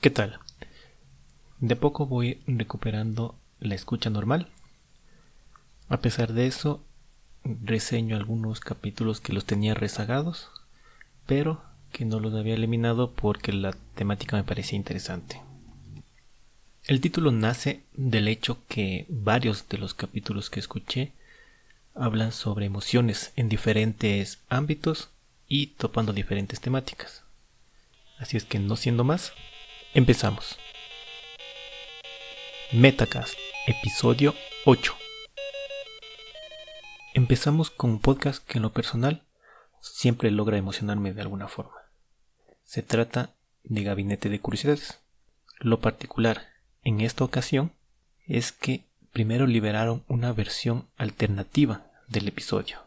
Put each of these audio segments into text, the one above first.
¿Qué tal? De poco voy recuperando la escucha normal. A pesar de eso, reseño algunos capítulos que los tenía rezagados, pero que no los había eliminado porque la temática me parecía interesante. El título nace del hecho que varios de los capítulos que escuché hablan sobre emociones en diferentes ámbitos y topando diferentes temáticas. Así es que no siendo más, empezamos. Metacast, episodio 8. Empezamos con un podcast que en lo personal siempre logra emocionarme de alguna forma. Se trata de Gabinete de Curiosidades. Lo particular en esta ocasión es que primero liberaron una versión alternativa del episodio.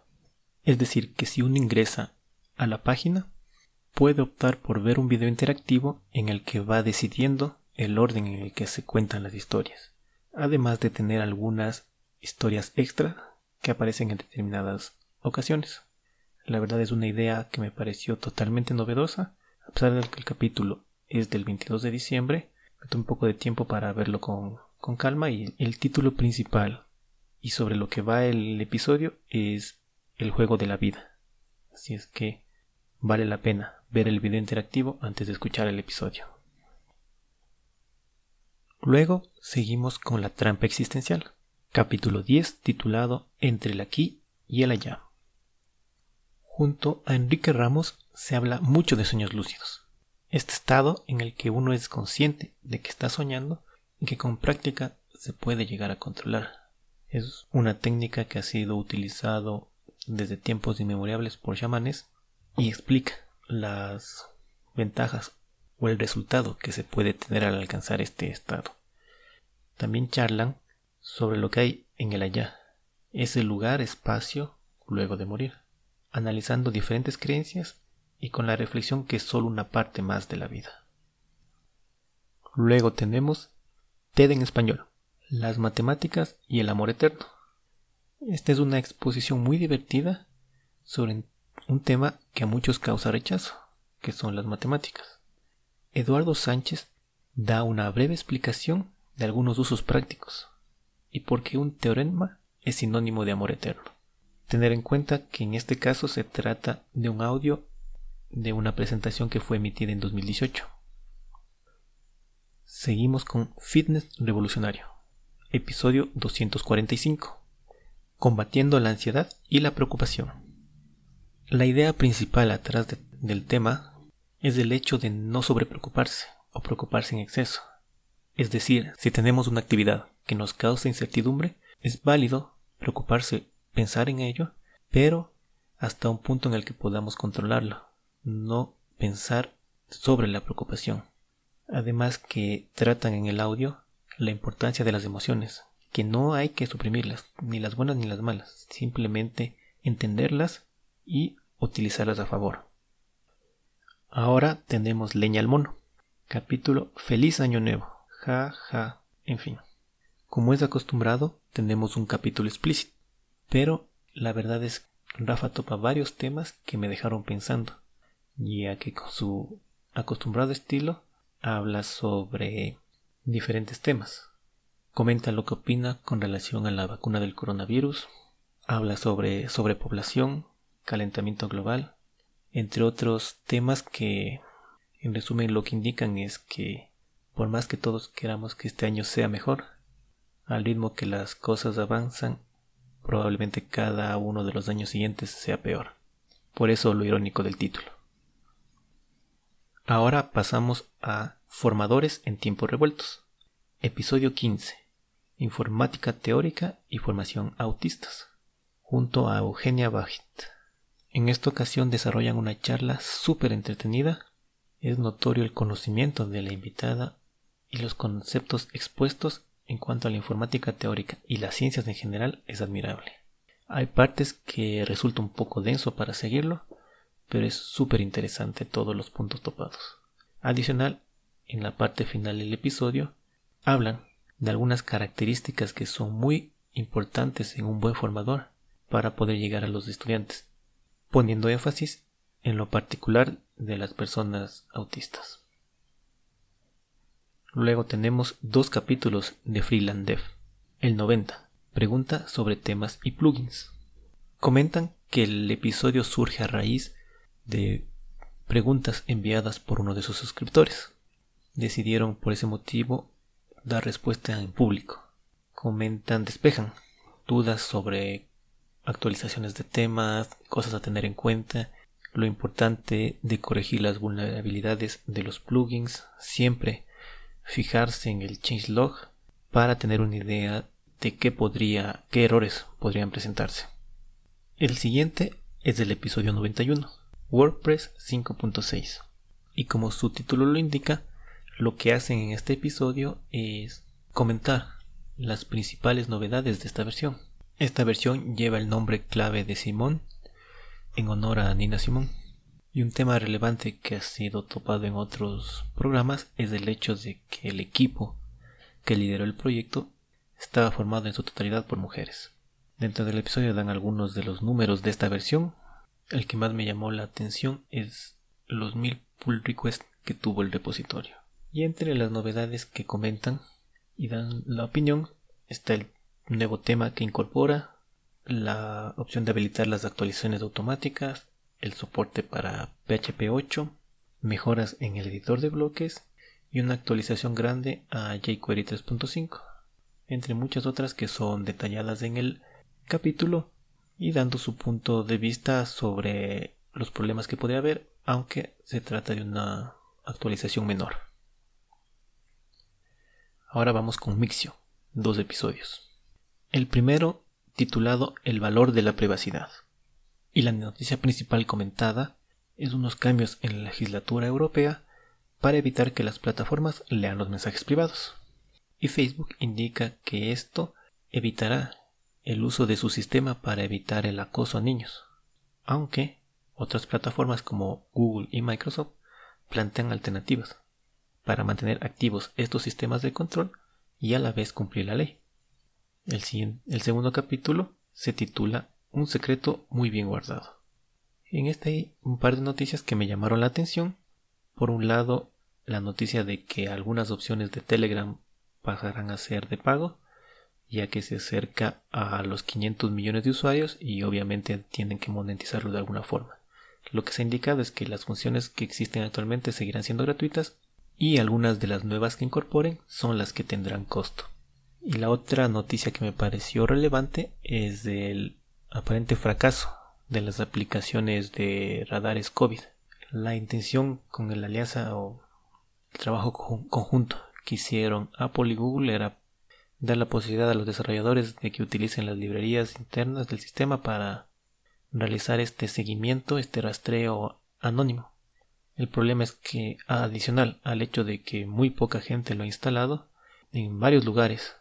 Es decir, que si uno ingresa a la página, puede optar por ver un video interactivo en el que va decidiendo el orden en el que se cuentan las historias, además de tener algunas historias extra que aparecen en determinadas ocasiones. La verdad es una idea que me pareció totalmente novedosa, a pesar de que el capítulo es del 22 de diciembre, me un poco de tiempo para verlo con, con calma y el título principal y sobre lo que va el episodio es el juego de la vida. Así es que vale la pena ver el video interactivo antes de escuchar el episodio. Luego seguimos con la trampa existencial, capítulo 10 titulado Entre el aquí y el allá. Junto a Enrique Ramos se habla mucho de sueños lúcidos, este estado en el que uno es consciente de que está soñando y que con práctica se puede llegar a controlar. Es una técnica que ha sido utilizado desde tiempos inmemoriales por chamanes y explica las ventajas o el resultado que se puede tener al alcanzar este estado. También charlan sobre lo que hay en el allá, ese lugar, espacio, luego de morir, analizando diferentes creencias y con la reflexión que es solo una parte más de la vida. Luego tenemos TED en español, las matemáticas y el amor eterno. Esta es una exposición muy divertida sobre un tema que a muchos causa rechazo, que son las matemáticas. Eduardo Sánchez da una breve explicación de algunos usos prácticos y por qué un teorema es sinónimo de amor eterno. Tener en cuenta que en este caso se trata de un audio de una presentación que fue emitida en 2018. Seguimos con Fitness Revolucionario, episodio 245, combatiendo la ansiedad y la preocupación. La idea principal atrás del tema es el hecho de no sobrepreocuparse o preocuparse en exceso. Es decir, si tenemos una actividad que nos causa incertidumbre, es válido preocuparse, pensar en ello, pero hasta un punto en el que podamos controlarlo, no pensar sobre la preocupación. Además que tratan en el audio la importancia de las emociones, que no hay que suprimirlas, ni las buenas ni las malas, simplemente entenderlas y utilizarlas a favor. Ahora tenemos leña al mono. Capítulo Feliz Año Nuevo. Ja, ja, en fin. Como es acostumbrado, tenemos un capítulo explícito. Pero la verdad es que Rafa topa varios temas que me dejaron pensando, ya que con su acostumbrado estilo habla sobre diferentes temas. Comenta lo que opina con relación a la vacuna del coronavirus, habla sobre sobrepoblación, calentamiento global, entre otros temas que en resumen lo que indican es que por más que todos queramos que este año sea mejor, al ritmo que las cosas avanzan, probablemente cada uno de los años siguientes sea peor. Por eso lo irónico del título. Ahora pasamos a Formadores en tiempos revueltos. Episodio 15. Informática teórica y formación autistas. Junto a Eugenia Bajit. En esta ocasión desarrollan una charla súper entretenida. Es notorio el conocimiento de la invitada y los conceptos expuestos en cuanto a la informática teórica y las ciencias en general es admirable. Hay partes que resulta un poco denso para seguirlo, pero es súper interesante todos los puntos topados. Adicional, en la parte final del episodio, hablan de algunas características que son muy importantes en un buen formador para poder llegar a los estudiantes poniendo énfasis en lo particular de las personas autistas. Luego tenemos dos capítulos de Freeland Dev. El 90. Pregunta sobre temas y plugins. Comentan que el episodio surge a raíz de preguntas enviadas por uno de sus suscriptores. Decidieron por ese motivo dar respuesta en público. Comentan, despejan dudas sobre actualizaciones de temas, cosas a tener en cuenta, lo importante de corregir las vulnerabilidades de los plugins, siempre fijarse en el changelog para tener una idea de qué podría, qué errores podrían presentarse. El siguiente es del episodio 91, WordPress 5.6. Y como su título lo indica, lo que hacen en este episodio es comentar las principales novedades de esta versión. Esta versión lleva el nombre clave de Simón en honor a Nina Simón. Y un tema relevante que ha sido topado en otros programas es el hecho de que el equipo que lideró el proyecto estaba formado en su totalidad por mujeres. Dentro del episodio dan algunos de los números de esta versión. El que más me llamó la atención es los mil pull requests que tuvo el repositorio. Y entre las novedades que comentan y dan la opinión está el nuevo tema que incorpora, la opción de habilitar las actualizaciones automáticas, el soporte para PHP 8, mejoras en el editor de bloques y una actualización grande a jQuery 3.5, entre muchas otras que son detalladas en el capítulo y dando su punto de vista sobre los problemas que podría haber, aunque se trata de una actualización menor. Ahora vamos con Mixio, dos episodios. El primero titulado El valor de la privacidad. Y la noticia principal comentada es unos cambios en la legislatura europea para evitar que las plataformas lean los mensajes privados. Y Facebook indica que esto evitará el uso de su sistema para evitar el acoso a niños. Aunque otras plataformas como Google y Microsoft plantean alternativas para mantener activos estos sistemas de control y a la vez cumplir la ley. El, segundo capítulo se titula Un secreto muy bien guardado. En este hay un par de noticias que me llamaron la atención. Por un lado, la noticia de que algunas opciones de Telegram pasarán a ser de pago, ya que se acerca a los 500 millones de usuarios y obviamente tienen que monetizarlo de alguna forma. Lo que se ha indicado es que las funciones que existen actualmente seguirán siendo gratuitas y algunas de las nuevas que incorporen son las que tendrán costo. Y la otra noticia que me pareció relevante es del aparente fracaso de las aplicaciones de radares COVID. La intención con el alianza o el trabajo conjunto que hicieron Apple y Google era dar la posibilidad a los desarrolladores de que utilicen las librerías internas del sistema para realizar este seguimiento, este rastreo anónimo. El problema es que, adicional al hecho de que muy poca gente lo ha instalado, en varios lugares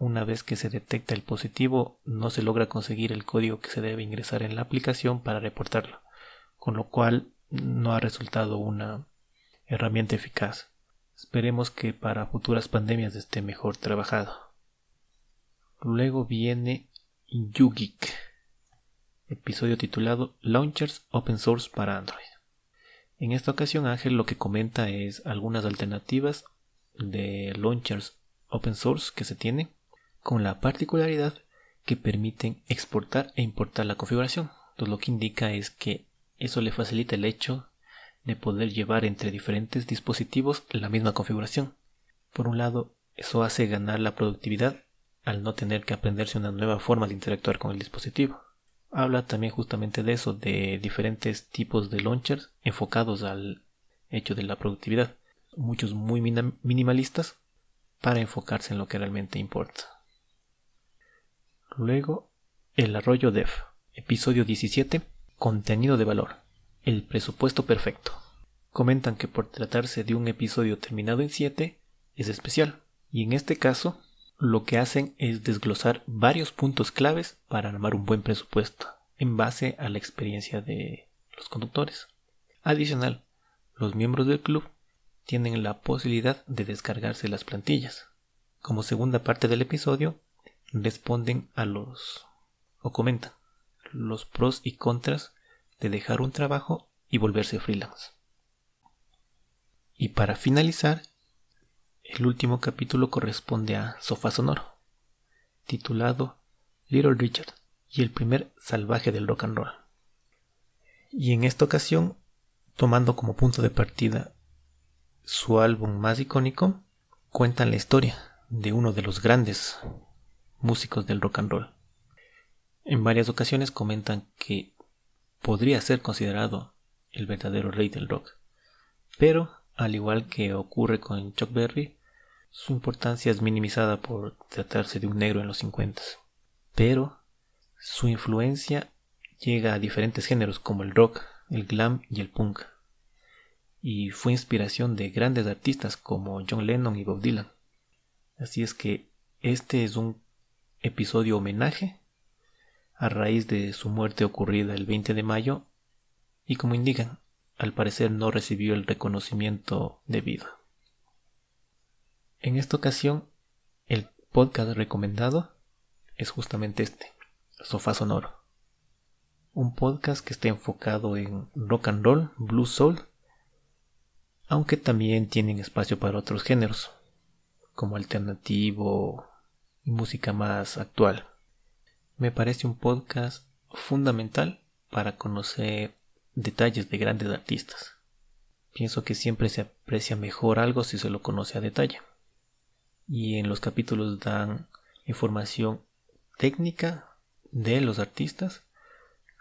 una vez que se detecta el positivo, no se logra conseguir el código que se debe ingresar en la aplicación para reportarlo, con lo cual no ha resultado una herramienta eficaz. Esperemos que para futuras pandemias esté mejor trabajado. Luego viene YouGeek, episodio titulado Launchers Open Source para Android. En esta ocasión Ángel lo que comenta es algunas alternativas de launchers open source que se tienen con la particularidad que permiten exportar e importar la configuración. Entonces lo que indica es que eso le facilita el hecho de poder llevar entre diferentes dispositivos la misma configuración. Por un lado, eso hace ganar la productividad al no tener que aprenderse una nueva forma de interactuar con el dispositivo. Habla también justamente de eso, de diferentes tipos de launchers enfocados al hecho de la productividad, muchos muy minimalistas para enfocarse en lo que realmente importa. Luego, El Arroyo Dev, episodio 17, Contenido de valor, el presupuesto perfecto. Comentan que por tratarse de un episodio terminado en 7, es especial, y en este caso, lo que hacen es desglosar varios puntos claves para armar un buen presupuesto, en base a la experiencia de los conductores. Adicional, los miembros del club tienen la posibilidad de descargarse las plantillas. Como segunda parte del episodio, responden a los o comentan los pros y contras de dejar un trabajo y volverse freelance. Y para finalizar, El último capítulo corresponde a Sofá Sonoro, titulado Little Richard y el primer salvaje del rock and roll. Y en esta ocasión, tomando como punto de partida su álbum más icónico, cuentan la historia de uno de los grandes músicos del rock and roll. En varias ocasiones comentan que podría ser considerado el verdadero rey del rock, pero al igual que ocurre con Chuck Berry, su importancia es minimizada por tratarse de un negro en los 50. Pero su influencia llega a diferentes géneros como el rock, el glam y el punk. Y fue inspiración de grandes artistas como John Lennon y Bob Dylan. Así es que este es un episodio homenaje a raíz de su muerte ocurrida el 20 de mayo y como indican, al parecer no recibió el reconocimiento debido. En esta ocasión, el podcast recomendado es justamente este, Sofá Sonoro. Un podcast que está enfocado en rock and roll, blues soul, aunque también tienen espacio para otros géneros, como alternativo música más actual. Me parece un podcast fundamental para conocer detalles de grandes artistas. Pienso que siempre se aprecia mejor algo si se lo conoce a detalle y en los capítulos dan información técnica de los artistas,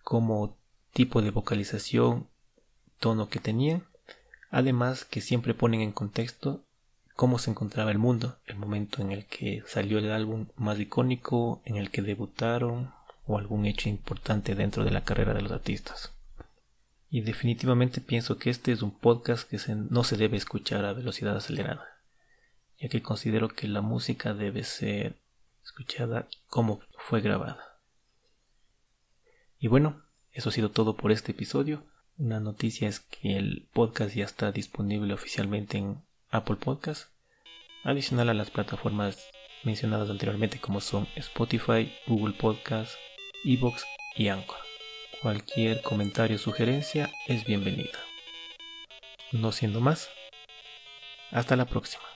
como tipo de vocalización, tono que tenían, además que siempre ponen en contexto cómo se encontraba el mundo, el momento en el que salió el álbum más icónico, en el que debutaron o algún hecho importante dentro de la carrera de los artistas. Y definitivamente pienso que este es un podcast que no se debe escuchar a velocidad acelerada ya que considero que la música debe ser escuchada como fue grabada. Y bueno, eso ha sido todo por este episodio. Una noticia es que el podcast ya está disponible oficialmente en Apple Podcast, adicional a las plataformas mencionadas anteriormente como son Spotify, Google Podcast, Evox y Anchor. Cualquier comentario o sugerencia es bienvenida. No siendo más, hasta la próxima.